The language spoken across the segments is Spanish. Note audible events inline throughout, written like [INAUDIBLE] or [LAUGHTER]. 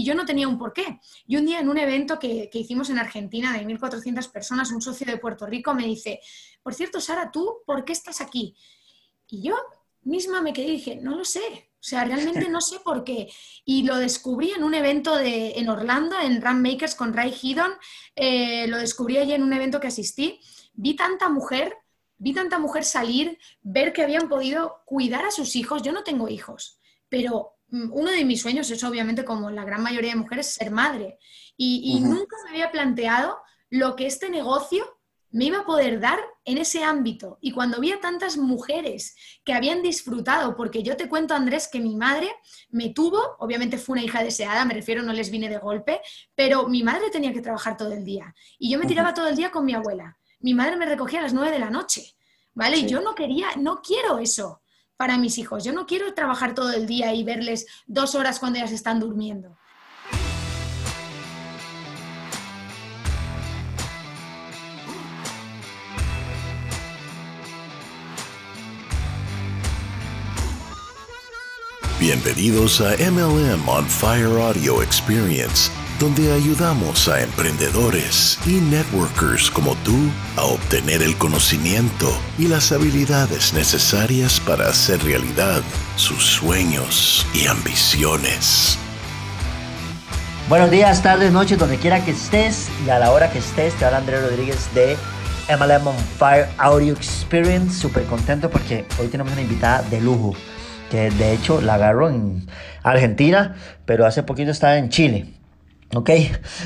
y yo no tenía un porqué. Y un día en un evento que, que hicimos en Argentina de 1.400 personas, un socio de Puerto Rico me dice, por cierto, Sara, ¿tú por qué estás aquí? Y yo misma me quedé y dije, no lo sé, o sea, realmente no sé por qué. Y lo descubrí en un evento de, en Orlando, en Run Makers con Ray Hidon, eh, lo descubrí allí en un evento que asistí, vi tanta mujer, vi tanta mujer salir, ver que habían podido cuidar a sus hijos, yo no tengo hijos, pero uno de mis sueños es obviamente, como la gran mayoría de mujeres, ser madre. Y, nunca me había planteado lo que este negocio me iba a poder dar en ese ámbito. Y cuando vi a tantas mujeres que habían disfrutado, porque yo te cuento, Andrés, que mi madre me tuvo, obviamente fue una hija deseada, me refiero, no les vine de golpe, pero mi madre tenía que trabajar todo el día. Y yo me tiraba todo el día con mi abuela. Mi madre me recogía a las nueve de la noche, ¿vale? Y yo no quería, no quiero eso para mis hijos. Yo no quiero trabajar todo el día y verles dos horas cuando ellas están durmiendo. Bienvenidos a MLM on Fire Audio Experience donde ayudamos a emprendedores y networkers como tú a obtener el conocimiento y las habilidades necesarias para hacer realidad sus sueños y ambiciones. Buenos días, tardes, noches, donde quiera que estés y a la hora que estés, te habla Andrés Rodríguez de MLM on Fire Audio Experience. Súper contento porque hoy tenemos una invitada de lujo que de hecho la agarro en Argentina, pero hace poquito estaba en Chile. ¿Ok?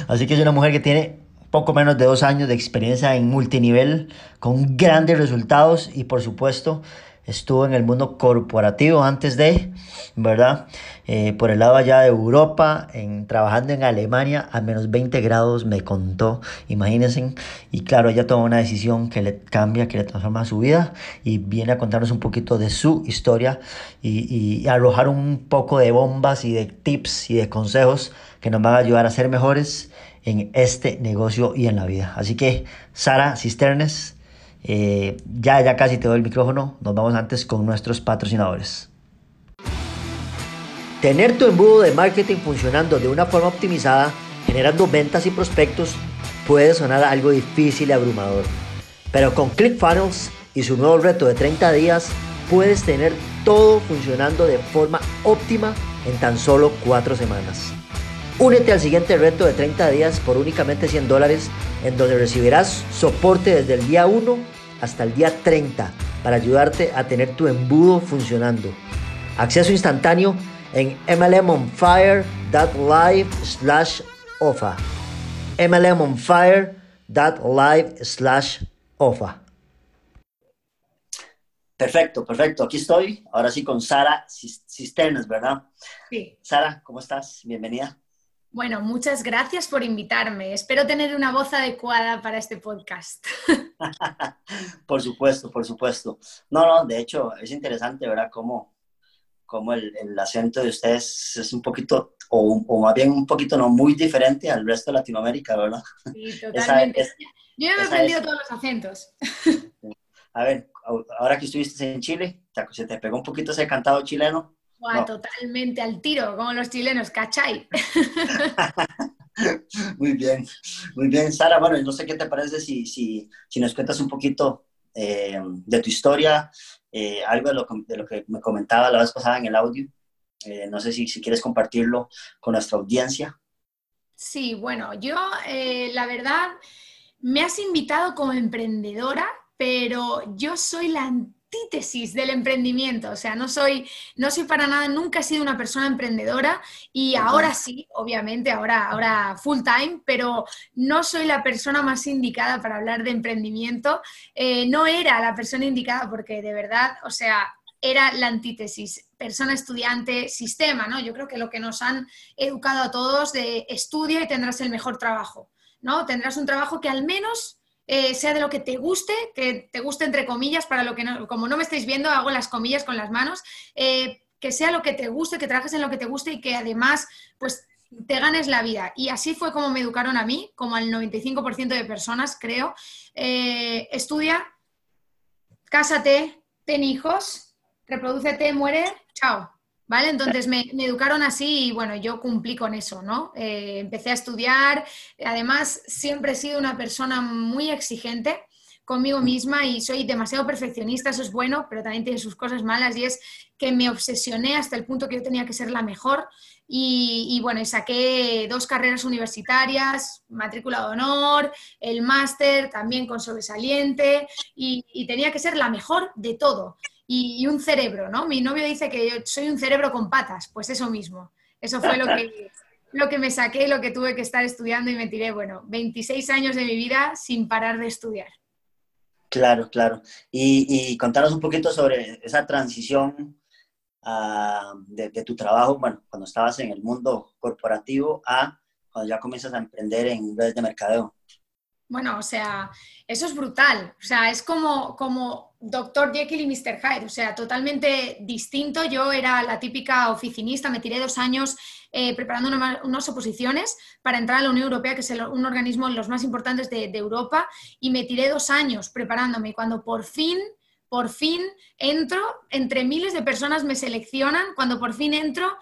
Así que es una mujer que tiene poco menos de dos años de experiencia en multinivel, con grandes resultados y por supuesto estuvo en el mundo corporativo antes de, ¿verdad? Eh, por el lado allá de Europa, en, trabajando en Alemania a menos 20 grados, me contó, imagínense. Y claro, ella tomó una decisión que le cambia, que le transforma su vida y viene a contarnos un poquito de su historia y, y arrojar un poco de bombas y de tips y de consejos que nos van a ayudar a ser mejores en este negocio y en la vida. Así que, Sara Cisternes, eh, ya, ya casi te doy el micrófono. Nos vamos antes con nuestros patrocinadores. Tener tu embudo de marketing funcionando de una forma optimizada, generando ventas y prospectos, puede sonar algo difícil y abrumador. Pero con ClickFunnels y su nuevo reto de 30 días, puedes tener todo funcionando de forma óptima en tan solo 4 semanas. Únete al siguiente reto de 30 días por únicamente 100 dólares, en donde recibirás soporte desde el día 1 hasta el día 30 para ayudarte a tener tu embudo funcionando. Acceso instantáneo en mlmonfire.live slash OFA. mlmonfire.live slash OFA. Perfecto, perfecto. Aquí estoy. Ahora sí con Sara Cisternas, ¿verdad? Sí. Sara, ¿cómo estás? Bienvenida. Bueno, muchas gracias por invitarme. Espero tener una voz adecuada para este podcast. [LAUGHS] por supuesto, por supuesto. No, no, de hecho es interesante, ¿verdad? Cómo, cómo el, acento de ustedes es un poquito, o, más bien un poquito no muy diferente al resto de Latinoamérica, ¿verdad? Sí, [LAUGHS] totalmente. Yo he aprendido todos los acentos. A ver, ahora que estuviste en Chile, ¿se te pegó un poquito ese cantado chileno? Totalmente al tiro, como los chilenos, ¿cachai? [LAUGHS] muy bien, muy bien, Sara. Bueno, no sé qué te parece si, si, si nos cuentas un poquito eh, de tu historia, eh, algo de lo, de lo, que me comentaba la vez pasada en el audio. Eh, no sé si, si, quieres compartirlo con nuestra audiencia. Sí, bueno, yo la verdad me has invitado como emprendedora, pero yo soy la antítesis del emprendimiento, o sea, no soy, no soy para nada, nunca he sido una persona emprendedora y ahora sí, obviamente, ahora, ahora full time, pero no soy la persona más indicada para hablar de emprendimiento. Eh, no era la persona indicada porque de verdad, o sea, era la antítesis, persona estudiante, sistema, ¿no? Yo creo que lo que nos han educado a todos de estudia y tendrás el mejor trabajo, ¿no? Tendrás un trabajo que al menos eh, sea de lo que te guste, que te guste entre comillas, para lo que no, como no me estáis viendo, hago las comillas con las manos, eh, que sea lo que te guste, que trabajes en lo que te guste y que además, pues te ganes la vida. Y así fue como me educaron a mí, como al 95% de personas, creo. Eh, estudia, cásate, ten hijos, reproducete, muere, chao. ¿Vale? Entonces me, educaron así y bueno, yo cumplí con eso, ¿no? Eh, empecé a estudiar, además siempre he sido una persona muy exigente conmigo misma y soy demasiado perfeccionista, eso es bueno, pero también tiene sus cosas malas y es que me obsesioné hasta el punto que yo tenía que ser la mejor y, bueno, y saqué dos carreras universitarias, matrícula de honor, el máster también con sobresaliente y, tenía que ser la mejor de todo y, un cerebro, ¿no? Mi novio dice que yo soy un cerebro con patas, pues eso mismo, eso fue lo que... [LAUGHS] lo que me saqué, lo que tuve que estar estudiando y me tiré, bueno, 26 años de mi vida sin parar de estudiar. Claro, claro. Y, y contanos un poquito sobre esa transición uh, de, de, tu trabajo, bueno, cuando estabas en el mundo corporativo a cuando ya comienzas a emprender en redes de mercadeo. Bueno, o sea, eso es brutal. O sea, es como, como Dr. Jekyll y Mr. Hyde. O sea, totalmente distinto. Yo era la típica oficinista, me tiré dos años eh, preparando unas oposiciones para entrar a la Unión Europea, que es un organismo de los más importantes de, de Europa, y me tiré dos años preparándome. Y cuando por fin por fin entro, entre miles de personas me seleccionan, cuando por fin entro,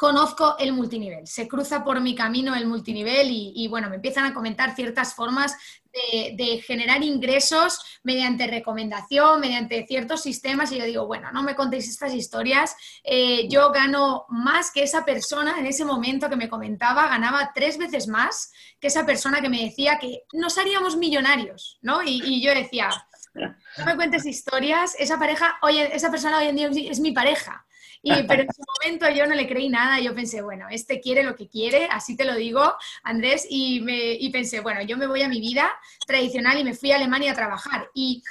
conozco el multinivel, se cruza por mi camino el multinivel y, bueno, me empiezan a comentar ciertas formas de, generar ingresos mediante recomendación, mediante ciertos sistemas y yo digo, bueno, no me contéis estas historias, eh, yo gano más que esa persona en ese momento que me comentaba, ganaba tres veces más que esa persona que me decía que nos haríamos millonarios, ¿no? Y, y yo decía, no me cuentes historias, esa pareja, oye, esa persona hoy en día es mi pareja. Y, pero en su momento yo no le creí nada, yo pensé, bueno, este quiere lo que quiere, así te lo digo, Andrés, y, me, y pensé, bueno, yo me voy a mi vida tradicional y me fui a Alemania a trabajar. Y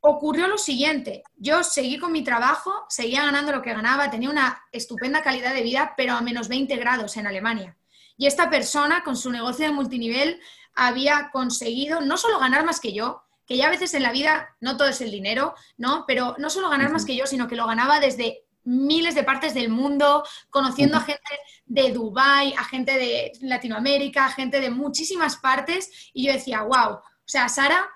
ocurrió lo siguiente, yo seguí con mi trabajo, seguía ganando lo que ganaba, tenía una estupenda calidad de vida, pero a menos 20 grados en Alemania. Y esta persona, con su negocio de multinivel, había conseguido no solo ganar más que yo, que ya a veces en la vida no todo es el dinero, ¿no? Pero no solo ganar más que yo, sino que lo ganaba desde miles de partes del mundo, conociendo a gente de Dubái, a gente de Latinoamérica, a gente de muchísimas partes, y yo decía, wow, o sea, Sara,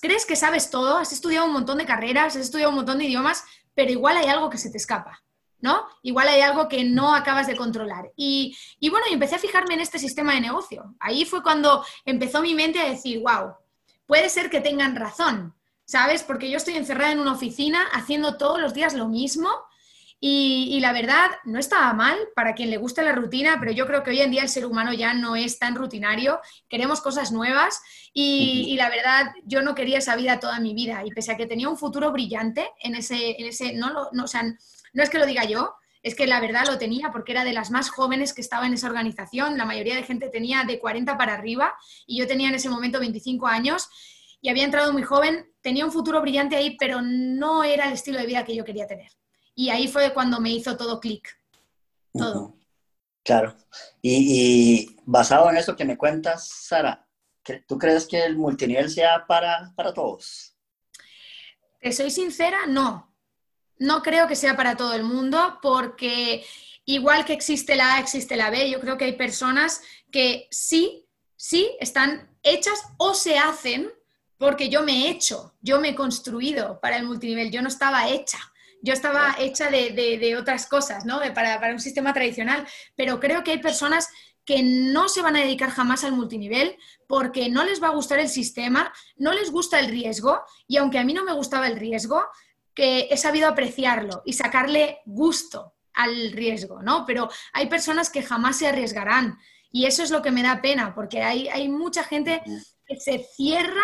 crees que sabes todo, has estudiado un montón de carreras, has estudiado un montón de idiomas, pero igual hay algo que se te escapa. ¿no? Igual hay algo que no acabas de controlar. Y, y bueno, y empecé a fijarme en este sistema de negocio. Ahí fue cuando empezó mi mente a decir, wow, puede ser que tengan razón, ¿sabes? Porque yo estoy encerrada en una oficina haciendo todos los días lo mismo y, la verdad no estaba mal para quien le guste la rutina, pero yo creo que hoy en día el ser humano ya no es tan rutinario, queremos cosas nuevas y, la verdad yo no quería esa vida toda mi vida y pese a que tenía un futuro brillante en ese, en ese no, lo, no, o sea, no es que lo diga yo, es que la verdad lo tenía porque era de las más jóvenes que estaba en esa organización. La mayoría de gente tenía de 40 para arriba y yo tenía en ese momento 25 años y había entrado muy joven. Tenía un futuro brillante ahí, pero no era el estilo de vida que yo quería tener. Y ahí fue cuando me hizo todo clic. Todo. Claro. Y, basado en eso que me cuentas, Sara, ¿tú crees que el multinivel sea para, para todos? Te soy sincera, no no creo que sea para todo el mundo porque igual que existe la A, existe la B. Yo creo que hay personas que sí, sí están hechas o se hacen porque yo me he hecho, yo me he construido para el multinivel, yo no estaba hecha. Yo estaba hecha de, otras cosas, ¿no? Para, para un sistema tradicional, pero creo que hay personas que no se van a dedicar jamás al multinivel porque no les va a gustar el sistema, no les gusta el riesgo y aunque a mí no me gustaba el riesgo, que he sabido apreciarlo y sacarle gusto al riesgo, ¿no? Pero hay personas que jamás se arriesgarán y eso es lo que me da pena, porque hay, hay mucha gente que se cierra,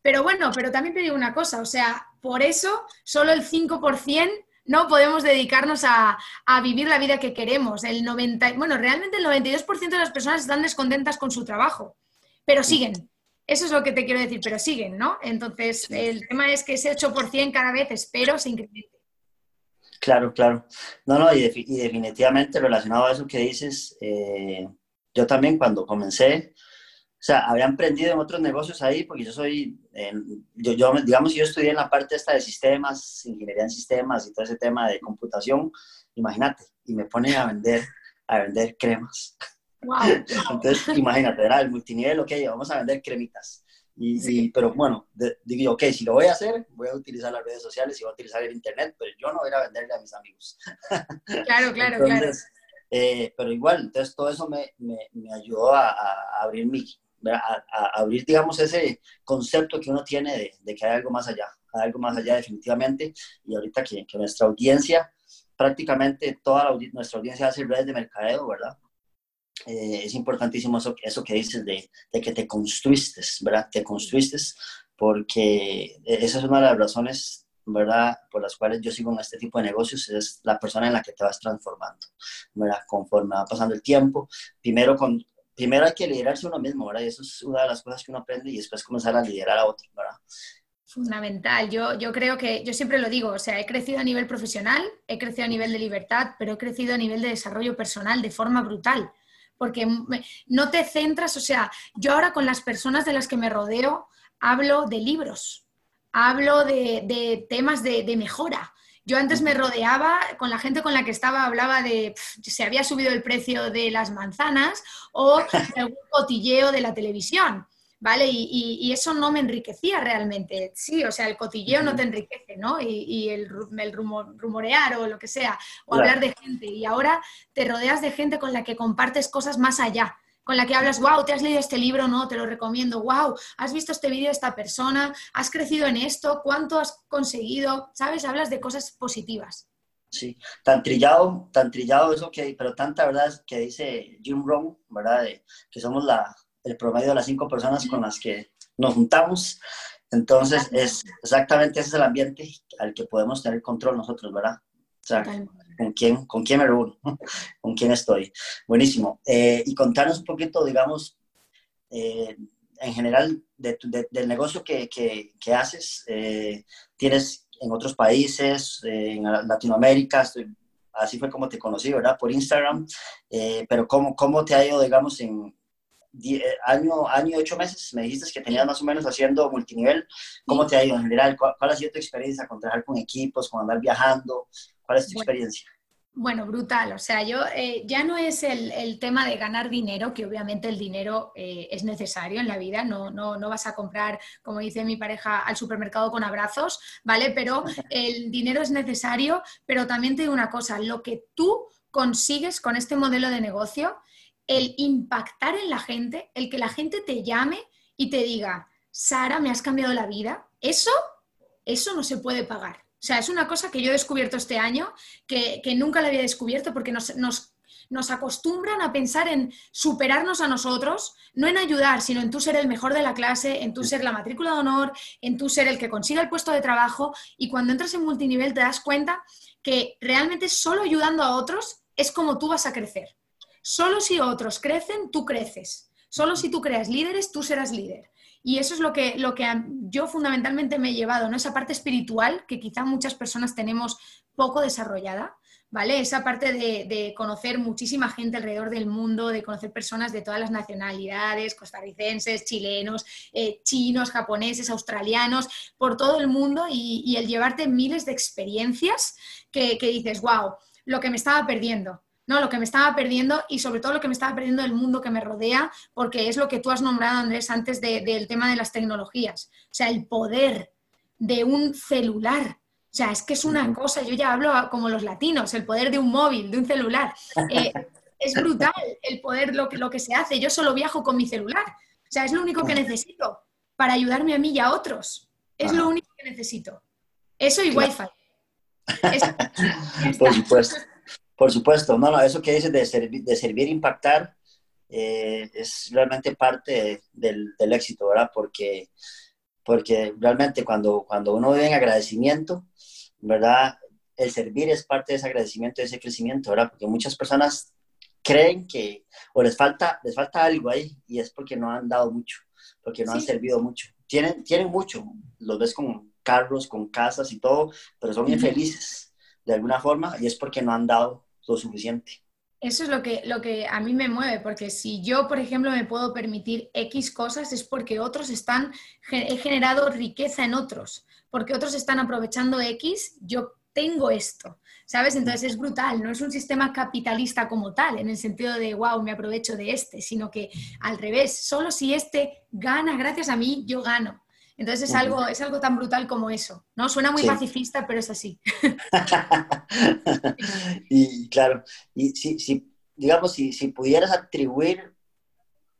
pero bueno, pero también te digo una cosa, o sea, por eso solo el 5% no podemos dedicarnos a, a, vivir la vida que queremos. El 90, bueno, realmente el 92% de las personas están descontentas con su trabajo, pero siguen, eso es lo que te quiero decir, pero siguen, ¿no? Entonces, el tema es que ese 8% cada vez espero se incremente. Claro, claro. No, no, y, definitivamente relacionado a eso que dices, eh, yo también cuando comencé, sea, había emprendido en otros negocios ahí, porque yo soy, yo, yo, digamos, yo estudié en la parte esta de sistemas, ingeniería en sistemas y todo ese tema de computación, imagínate, y me pone a vender, a vender cremas. [LAUGHS] Entonces, imagínate, era el multinivel, ok, vamos a vender cremitas. Y, pero bueno, digo, ok, si lo voy a hacer, voy a utilizar las redes sociales y voy a utilizar el Internet, pero yo no voy a venderle a mis amigos. [LAUGHS] Claro, claro, claro. Eh, pero igual, entonces todo eso me, me, me ayudó a, a, abrir mi, a, a, abrir, digamos, ese concepto que uno tiene de, de, que hay algo más allá, hay algo más allá definitivamente, y ahorita que, que nuestra audiencia, prácticamente toda la, nuestra audiencia hace redes de mercadeo, ¿verdad? Eh, es importantísimo eso, eso que dices de, de, que te construiste, ¿verdad? Te construiste porque esa es una de las razones, ¿verdad? Por las cuales yo sigo en este tipo de negocios, es la persona en la que te vas transformando, ¿verdad? Conforme va pasando el tiempo, primero, con, primero hay que liderarse uno mismo, ¿verdad? Y eso es una de las cosas que uno aprende y después comenzar a liderar a otros, ¿verdad? Fundamental. Yo, yo creo que, yo siempre lo digo, o sea, he crecido a nivel profesional, he crecido a nivel de libertad, pero he crecido a nivel de desarrollo personal de forma brutal porque no te centras, o sea, yo ahora con las personas de las que me rodeo hablo de libros, hablo de, temas de, mejora. Yo antes me rodeaba, con la gente con la que estaba, hablaba de si se había subido el precio de las manzanas o algún [LAUGHS] cotilleo de la televisión. ¿vale? Y, eso no me enriquecía realmente. Sí, o sea, el cotilleo no te enriquece, ¿no? Y, el, el rumorear o lo que sea, o hablar de gente. Y ahora te rodeas de gente con la que compartes cosas más allá con la que hablas, wow, te has leído este libro, no, te lo recomiendo, wow, has visto este vídeo de esta persona, has crecido en esto, cuánto has conseguido, ¿sabes? Hablas de cosas positivas. Sí, tan trillado, tan trillado eso que, pero tanta verdad que dice Jim Rohn, ¿verdad? que somos la, el promedio de las cinco personas con las que nos juntamos. Entonces, es exactamente ese es el ambiente al que podemos tener control nosotros, ¿verdad? O sea, con quién, con quién me reúno, [LAUGHS] con quién estoy. Buenísimo. Eh, y contarnos un poquito, digamos, eh, en general del negocio que, que, haces. Eh, tienes en otros países, en Latinoamérica, así fue como te conocí, ¿verdad? Por Instagram. pero ¿cómo, ¿cómo te ha ido, digamos, en, eh, año, año y ocho meses, me dijiste que tenías más o menos haciendo multinivel. ¿Cómo te ha ido en general? ¿Cuál, ha sido tu experiencia con trabajar con equipos, con andar viajando? ¿Cuál es tu experiencia? Bueno, brutal. O sea, yo eh, ya no es el, el, tema de ganar dinero, que obviamente el dinero eh, es necesario en la vida. No, no, no, vas a comprar, como dice mi pareja, al supermercado con abrazos, ¿vale? Pero [LAUGHS] el dinero es necesario, pero también te digo una cosa, lo que tú consigues con este modelo de negocio el impactar en la gente, el que la gente te llame y te diga, Sara, me has cambiado la vida, eso, eso no se puede pagar. O sea, es una cosa que yo he descubierto este año, que, nunca la había descubierto porque nos, nos, nos, acostumbran a pensar en superarnos a nosotros, no en ayudar, sino en tú ser el mejor de la clase, en tú ser la matrícula de honor, en tú ser el que consiga el puesto de trabajo. Y cuando entras en multinivel te das cuenta que realmente solo ayudando a otros es como tú vas a crecer. Solo si otros crecen, tú creces. Solo si tú creas líderes, tú serás líder. Y eso es lo que, lo que yo fundamentalmente me he llevado, ¿no? Esa parte espiritual que quizá muchas personas tenemos poco desarrollada, ¿vale? Esa parte de, conocer muchísima gente alrededor del mundo, de conocer personas de todas las nacionalidades, costarricenses, chilenos, eh, chinos, japoneses, australianos, por todo el mundo y, el llevarte miles de experiencias que, que dices, wow, lo que me estaba perdiendo. ¿No? Lo que me estaba perdiendo y sobre todo lo que me estaba perdiendo del mundo que me rodea, porque es lo que tú has nombrado, Andrés, antes del tema de las tecnologías. O sea, el poder de un celular. O sea, es que es una cosa, yo ya hablo como los latinos, el poder de un móvil, de un celular. Eh, es brutal el poder, lo que, lo que se hace. Yo solo viajo con mi celular. O sea, es lo único que necesito para ayudarme a mí y a otros. Es lo único que necesito. Eso y Wi-Fi. [LAUGHS] Por supuesto. Por supuesto, no, no, eso que dices de, servir, de servir, impactar, eh, es realmente parte del, del, éxito, ¿verdad? Porque, porque realmente cuando, cuando uno vive en agradecimiento, ¿verdad? El servir es parte de ese agradecimiento, de ese crecimiento, ¿verdad? Porque muchas personas creen que, o les falta, les falta algo ahí, y es porque no han dado mucho, porque no han servido mucho. Tienen, tienen mucho, los ves con carros, con casas y todo, pero son infelices de alguna forma, y es porque no han dado lo suficiente. Eso es lo que, lo que a mí me mueve, porque si yo, por ejemplo, me puedo permitir X cosas es porque otros están, he generado riqueza en otros, porque otros están aprovechando X, yo tengo esto. ¿sabes? Entonces es brutal, no es un sistema capitalista como tal, en el sentido de, wow, me aprovecho de este, sino que al revés, solo si este gana gracias a mí, yo gano. Entonces es algo, es algo tan brutal como eso, ¿no? Suena muy pacifista, pero es así. [LAUGHS] y claro, y si, si digamos, si, si, pudieras atribuir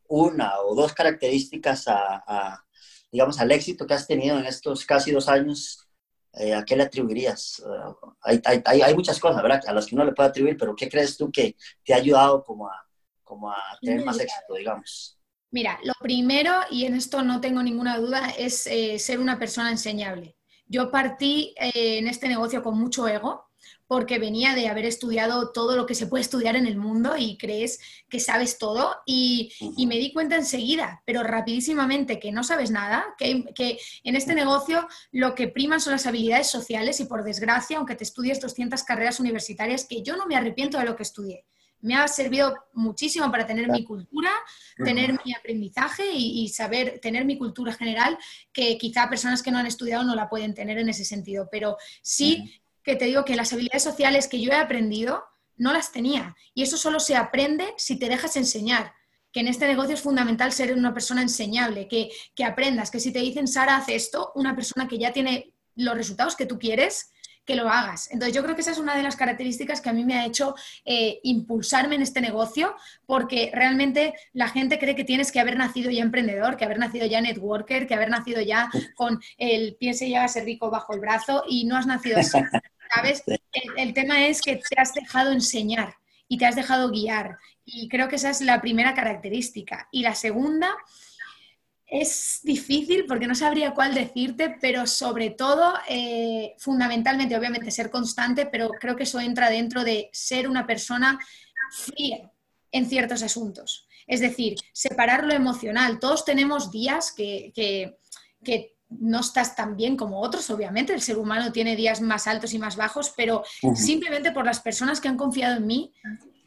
una o dos características a, digamos, al éxito que has tenido en estos casi dos años, eh, ¿a qué le atribuirías? Eh, hay, hay, hay, muchas cosas, ¿verdad? A las que uno le puede atribuir, pero ¿qué crees tú que te ha ayudado como a, como a tener más éxito, digamos? Mira, lo primero, y en esto no tengo ninguna duda, es eh, ser una persona enseñable. Yo partí en este negocio con mucho ego, porque venía de haber estudiado todo lo que se puede estudiar en el mundo y crees que sabes todo y, me di cuenta enseguida, pero rapidísimamente, que no sabes nada, que, que, en este negocio lo que priman son las habilidades sociales y por desgracia, aunque te estudies 200 carreras universitarias, que yo no me arrepiento de lo que estudié. Me ha servido muchísimo para tener mi cultura, tener mi aprendizaje y, saber tener mi cultura general, que quizá personas que no han estudiado no la pueden tener en ese sentido. Pero sí que te digo que las habilidades sociales que yo he aprendido no las tenía. Y eso solo se aprende si te dejas enseñar. Que en este negocio es fundamental ser una persona enseñable, que, aprendas, que si te dicen, Sara, haz esto, una persona que ya tiene los resultados que tú quieres, que lo hagas. Entonces yo creo que esa es una de las características que a mí me ha hecho eh, impulsarme en este negocio, porque realmente la gente cree que tienes que haber nacido ya emprendedor, que haber nacido ya networker, que haber nacido ya con el piense y a ser rico bajo el brazo y no has nacido así. [LAUGHS] ¿sabes? El, tema es que te has dejado enseñar y te has dejado guiar. Y creo que esa es la primera característica. Y la segunda es difícil porque no sabría cuál decirte, pero sobre todo, eh, fundamentalmente, obviamente, ser constante, pero creo que eso entra dentro de ser una persona fría en ciertos asuntos. Es decir, separar lo emocional. Todos tenemos días que, que, que no estás tan bien como otros, obviamente, el ser humano tiene días más altos y más bajos, pero simplemente por las personas que han confiado en mí,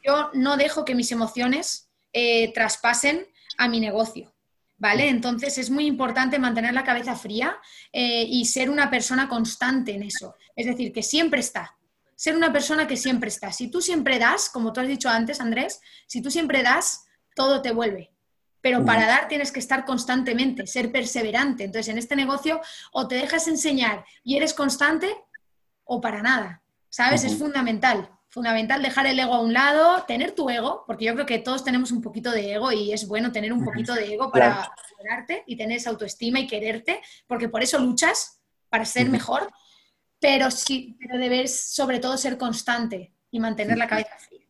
yo no dejo que mis emociones eh, traspasen a mi negocio. ¿Vale? Entonces es muy importante mantener la cabeza fría eh, y ser una persona constante en eso. Es decir, que siempre está. Ser una persona que siempre está. Si tú siempre das, como tú has dicho antes, Andrés, si tú siempre das, todo te vuelve. Pero para dar tienes que estar constantemente, ser perseverante. Entonces, en este negocio o te dejas enseñar y eres constante o para nada. ¿Sabes? Es fundamental. Fundamental dejar el ego a un lado, tener tu ego, porque yo creo que todos tenemos un poquito de ego y es bueno tener un poquito de ego para darte y tener esa autoestima y quererte, porque por eso luchas, para ser mejor, pero sí, pero debes sobre todo ser constante y mantener la cabeza fría.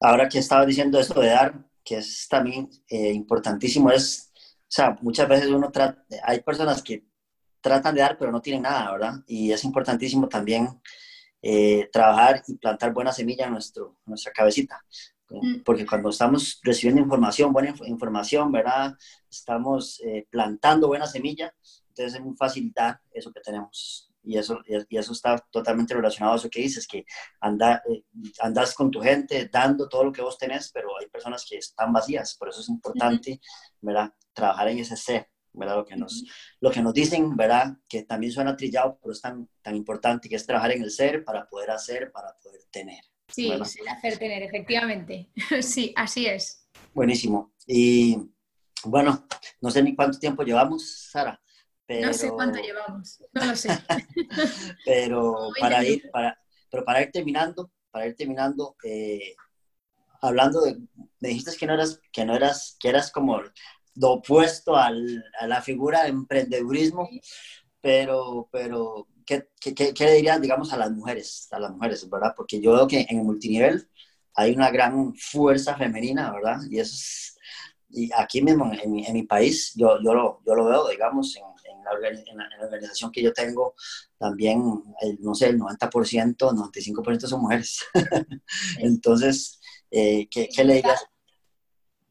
Ahora que estaba diciendo esto de dar, que es también eh, importantísimo, es, o sea, muchas veces uno trata, hay personas que tratan de dar pero no tienen nada, ¿verdad? Y es importantísimo también eh, trabajar y plantar buena semilla en, nuestro, nuestra cabecita. Mm. Porque cuando estamos recibiendo información, buena información, ¿verdad? Estamos eh, plantando buena semilla, entonces es muy fácil dar eso que tenemos y eso, y eso está totalmente relacionado a eso que dices, que anda, eh, andas con tu gente dando todo lo que vos tenés, pero hay personas que están vacías, por eso es importante, ¿verdad? Trabajar en ese ser, ¿verdad? Lo que nos, lo que nos dicen, ¿verdad? Que también suena trillado, pero es tan, tan importante que es trabajar en el ser para poder hacer, para poder tener. Sí, el hacer tener, efectivamente. [LAUGHS] sí, así es. Buenísimo. Y bueno, no sé ni cuánto tiempo llevamos, Sara no sé cuánto llevamos, no lo sé. [LAUGHS] pero, [LAUGHS] para ir, para, pero para ir terminando, para ir terminando, eh, hablando de, me dijiste que no eras, que no eras, que eras como lo opuesto al, a la figura de emprendedurismo, pero, pero ¿qué, qué, qué, le dirían, digamos, a las mujeres, a las mujeres, verdad? Porque yo veo que en el multinivel hay una gran fuerza femenina, ¿verdad? Y eso es, y aquí mismo en, en, mi país, yo, yo, lo, yo lo veo, digamos, en, en la, organización que yo tengo, también, no sé, el 90%, 95% son mujeres. [LAUGHS] Entonces, eh, ¿qué, le digas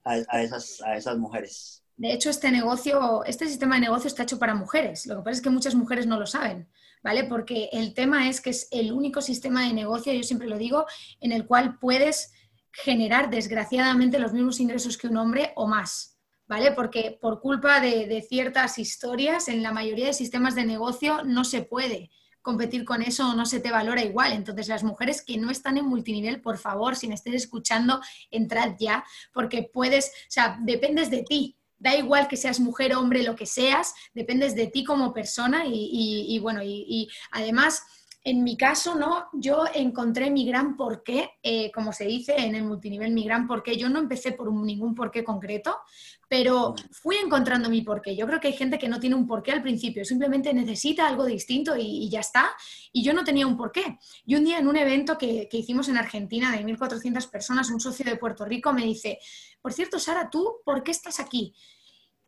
a, esas, mujeres? De hecho, este negocio, este sistema de negocio está hecho para mujeres. Lo que pasa es que muchas mujeres no lo saben, ¿vale? Porque el tema es que es el único sistema de negocio, yo siempre lo digo, en el cual puedes generar desgraciadamente los mismos ingresos que un hombre o más. ¿vale? Porque por culpa de, ciertas historias, en la mayoría de sistemas de negocio no se puede, competir con eso no se te valora igual. Entonces, las mujeres que no están en multinivel, por favor, si me estés escuchando, entrad ya, porque puedes, o sea, dependes de ti. Da igual que seas mujer, hombre, lo que seas, dependes de ti como persona y, bueno, y además en mi caso, ¿no? Yo encontré mi gran porqué, eh, como se dice en el multinivel, mi gran porqué. Yo no empecé por ningún porqué concreto, pero fui encontrando mi porqué. Yo creo que hay gente que no tiene un porqué al principio, simplemente necesita algo distinto y, ya está. Y yo no tenía un porqué. Y un día en un evento que, que hicimos en Argentina de 1.400 personas, un socio de Puerto Rico me dice, por cierto, Sara, ¿tú por qué estás aquí?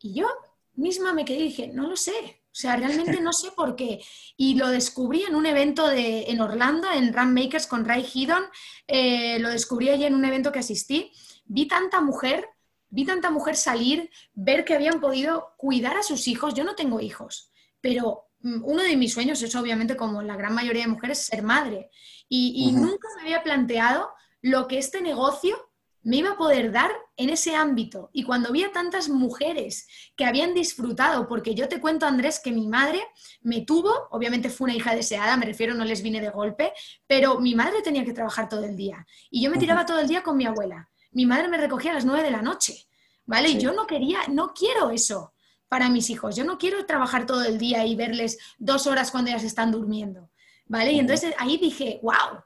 Y yo misma me quedé y dije, no lo sé, o sea, realmente no sé por qué. Y lo descubrí en un evento de, en Orlando, en Run Makers con Ray Hidon. Eh, lo descubrí allí en un evento que asistí. Vi tanta mujer, vi tanta mujer salir, ver que habían podido cuidar a sus hijos. Yo no tengo hijos, pero mm, uno de mis sueños es obviamente, como la gran mayoría de mujeres, ser madre. Y, nunca me había planteado lo que este negocio me iba a poder dar en ese ámbito. Y cuando vi a tantas mujeres que habían disfrutado, porque yo te cuento, Andrés, que mi madre me tuvo, obviamente fue una hija deseada, me refiero, no les vine de golpe, pero mi madre tenía que trabajar todo el día. Y yo me tiraba todo el día con mi abuela. Mi madre me recogía a las nueve de la noche, ¿vale? Y yo no quería, no quiero eso para mis hijos. Yo no quiero trabajar todo el día y verles dos horas cuando ellas están durmiendo, ¿vale? Y entonces ahí dije, wow,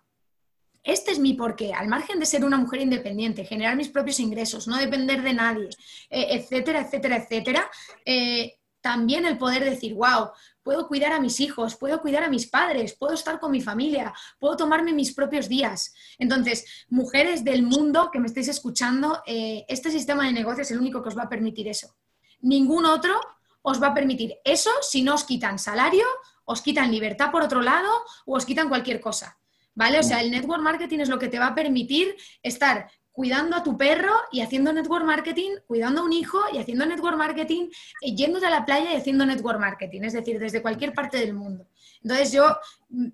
este es mi porqué, al margen de ser una mujer independiente, generar mis propios ingresos, no depender de nadie, eh, etcétera, etcétera, etcétera. Eh, también el poder decir, wow, puedo cuidar a mis hijos, puedo cuidar a mis padres, puedo estar con mi familia, puedo tomarme mis propios días. Entonces, mujeres del mundo que me estéis escuchando, eh, este sistema de negocio es el único que os va a permitir eso. Ningún otro os va a permitir eso si no os quitan salario, os quitan libertad por otro lado o os quitan cualquier cosa. ¿Vale? O sea, el network marketing es lo que te va a permitir estar cuidando a tu perro y haciendo network marketing, cuidando a un hijo y haciendo network marketing, y yéndote a la playa y haciendo network marketing, es decir, desde cualquier parte del mundo. Entonces yo mm,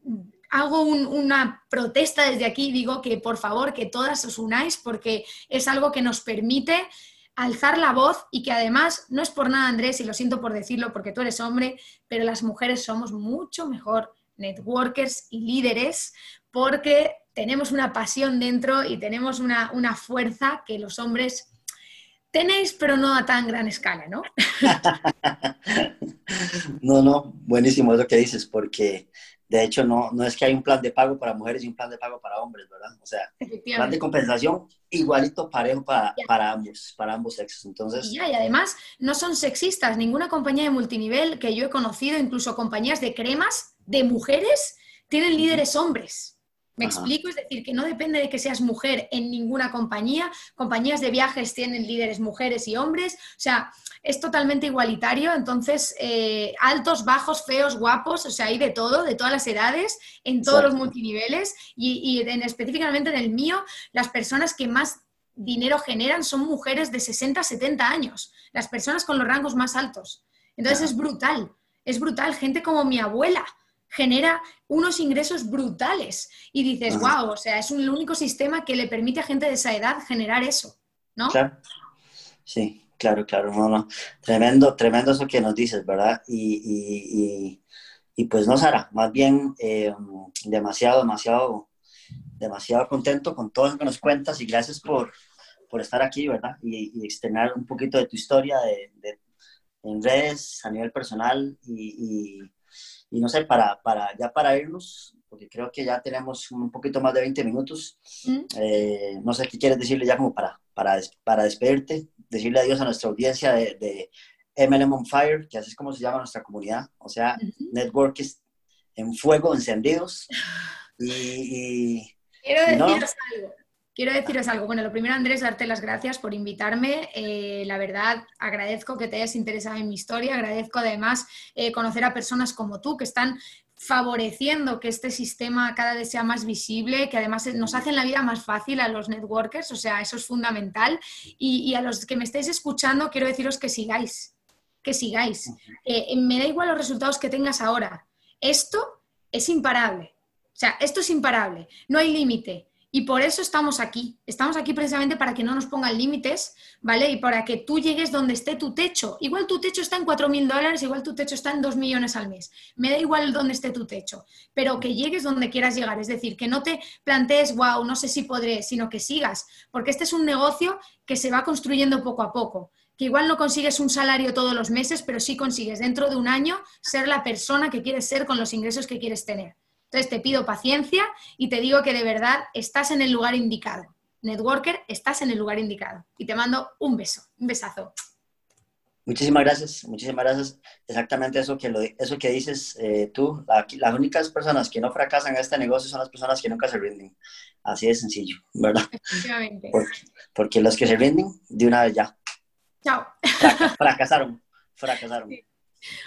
hago una protesta desde aquí, digo que por favor que todas os unáis porque es algo que nos permite alzar la voz y que además, no es por nada Andrés, y lo siento por decirlo porque tú eres hombre, pero las mujeres somos mucho mejor networkers y líderes porque tenemos una pasión dentro y tenemos una, fuerza que los hombres tenéis, pero no a tan gran escala, ¿no? [LAUGHS] no, no, buenísimo eso que dices, porque de hecho no, no es que hay un plan de pago para mujeres y un plan de pago para hombres, ¿verdad? O sea, plan de compensación igualito parejo para, para ambos, para ambos sexos. Entonces, y, y además no son sexistas, ninguna compañía de multinivel que yo he conocido, incluso compañías de cremas de mujeres, tienen líderes hombres. Me explico, es decir, que no depende de que seas mujer en ninguna compañía. Compañías de viajes tienen líderes mujeres y hombres. O sea, es totalmente igualitario. Entonces, eh, altos, bajos, feos, guapos, o sea, hay de todo, de todas las edades, en todos los multiniveles. Y, en, específicamente en el mío, las personas que más dinero generan son mujeres de 60, 70 años. Las personas con los rangos más altos. Entonces, es brutal. Es brutal. Gente como mi abuela genera unos ingresos brutales y dices, wow, o sea, es un, el único sistema que le permite a gente de esa edad generar eso, ¿no? Claro. Sí, claro, claro, no, no. Tremendo, tremendo eso que nos dices, ¿verdad? Y, pues no, Sara, más bien eh, demasiado, demasiado, demasiado contento con todo lo que nos cuentas y gracias por, estar aquí, ¿verdad? Y, y externar un poquito de tu historia de, en redes, a nivel personal y y no sé, para, para, ya para irnos, porque creo que ya tenemos un poquito más de 20 minutos, mm. eh, no sé qué quieres decirle ya como para, para, para despedirte, decirle adiós a nuestra audiencia de, de MLM on Fire, que así es como se llama nuestra comunidad, o sea, networks en fuego, encendidos. Y, Quiero deciros algo. Quiero deciros algo. Bueno, lo primero, Andrés, darte las gracias por invitarme. Eh, la verdad, agradezco que te hayas interesado en mi historia. Agradezco además eh, conocer a personas como tú que están favoreciendo que este sistema cada vez sea más visible, que además nos hacen la vida más fácil a los networkers, o sea, eso es fundamental. Y, a los que me estáis escuchando, quiero deciros que sigáis, que sigáis. Me da igual los resultados que tengas ahora. Esto es imparable. O sea, esto es imparable. No hay límite Y por eso estamos aquí. Estamos aquí precisamente para que no nos pongan límites, ¿vale? Y para que tú llegues donde esté tu techo. Igual tu techo está en 4.000 dólares, igual tu techo está en 2 millones al mes. Me da igual dónde esté tu techo, pero que llegues donde quieras llegar. Es decir, que no te plantees, wow, no sé si podré, sino que sigas. Porque este es un negocio que se va construyendo poco a poco. Que igual no consigues un salario todos los meses, pero sí consigues dentro de un año ser la persona que quieres ser con los ingresos que quieres tener. Entonces te pido paciencia y te digo que de verdad estás en el lugar indicado. Networker, estás en el lugar indicado. Y te mando un beso, un besazo. Muchísimas gracias, muchísimas gracias. Exactamente eso que, lo, eso que dices eh, tú. las únicas personas que no fracasan en este negocio son las personas que nunca se rinden. Así de sencillo, ¿verdad? Efectivamente. Porque, los que se rinden, de una vez ya. Chao. fracasaron, fracasaron.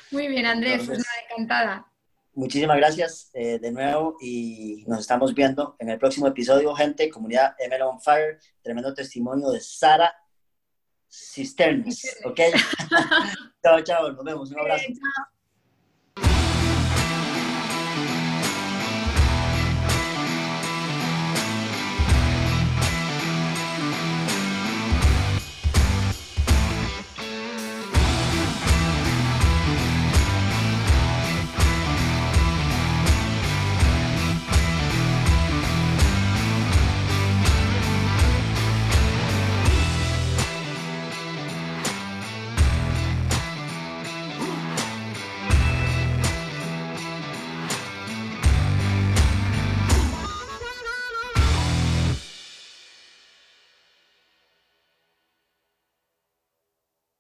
Muy bien, Andrés, pues nada, encantada muchísimas gracias eh, de nuevo y nos estamos viendo en el próximo episodio, gente, comunidad ML on Fire, tremendo testimonio de Sara Cisternes, ¿ok? [LAUGHS] chao, chao, nos vemos, un abrazo.